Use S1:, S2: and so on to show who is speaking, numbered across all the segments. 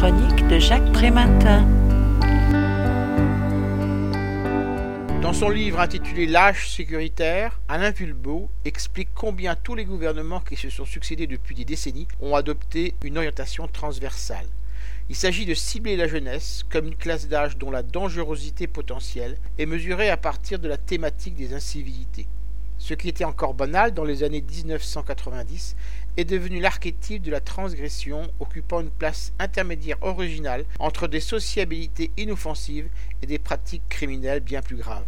S1: chronique de Jacques.
S2: Dans son livre intitulé L'âge sécuritaire, Alain Vulbeau explique combien tous les gouvernements qui se sont succédés depuis des décennies ont adopté une orientation transversale. Il s'agit de cibler la jeunesse comme une classe d'âge dont la dangerosité potentielle est mesurée à partir de la thématique des incivilités. Ce qui était encore banal dans les années 1990 est devenu l'archétype de la transgression occupant une place intermédiaire originale entre des sociabilités inoffensives et des pratiques criminelles bien plus graves.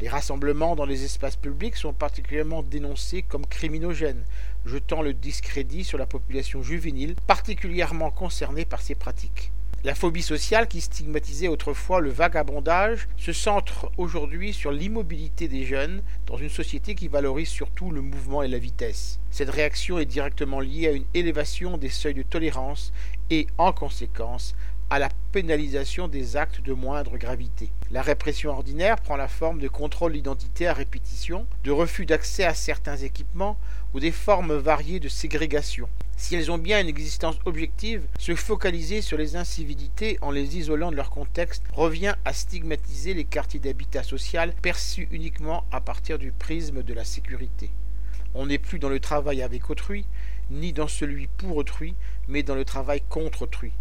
S2: Les rassemblements dans les espaces publics sont particulièrement dénoncés comme criminogènes, jetant le discrédit sur la population juvénile particulièrement concernée par ces pratiques. La phobie sociale qui stigmatisait autrefois le vagabondage se centre aujourd'hui sur l'immobilité des jeunes dans une société qui valorise surtout le mouvement et la vitesse. Cette réaction est directement liée à une élévation des seuils de tolérance et, en conséquence, à la pénalisation des actes de moindre gravité. La répression ordinaire prend la forme de contrôle d'identité à répétition, de refus d'accès à certains équipements ou des formes variées de ségrégation. Si elles ont bien une existence objective, se focaliser sur les incivilités en les isolant de leur contexte revient à stigmatiser les quartiers d'habitat social perçus uniquement à partir du prisme de la sécurité. On n'est plus dans le travail avec autrui, ni dans celui pour autrui, mais dans le travail contre autrui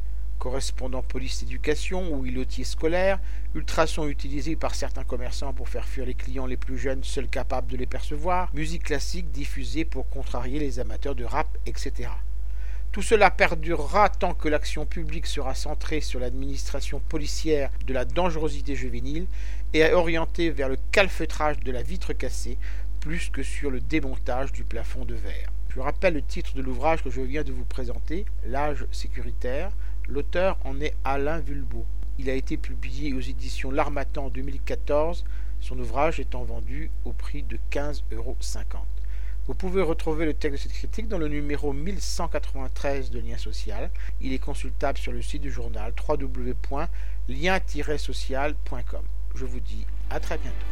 S2: correspondant police éducation ou îlotier scolaire, ultrasons utilisés par certains commerçants pour faire fuir les clients les plus jeunes seuls capables de les percevoir, musique classique diffusée pour contrarier les amateurs de rap, etc. Tout cela perdurera tant que l'action publique sera centrée sur l'administration policière de la dangerosité juvénile et orientée vers le calfeutrage de la vitre cassée plus que sur le démontage du plafond de verre. Je rappelle le titre de l'ouvrage que je viens de vous présenter, L'âge sécuritaire, L'auteur en est Alain Vulbeau. Il a été publié aux éditions L'Armatan en 2014, son ouvrage étant vendu au prix de 15,50 euros. Vous pouvez retrouver le texte de cette critique dans le numéro 1193 de Lien Social. Il est consultable sur le site du journal www.lien-social.com. Je vous dis à très bientôt.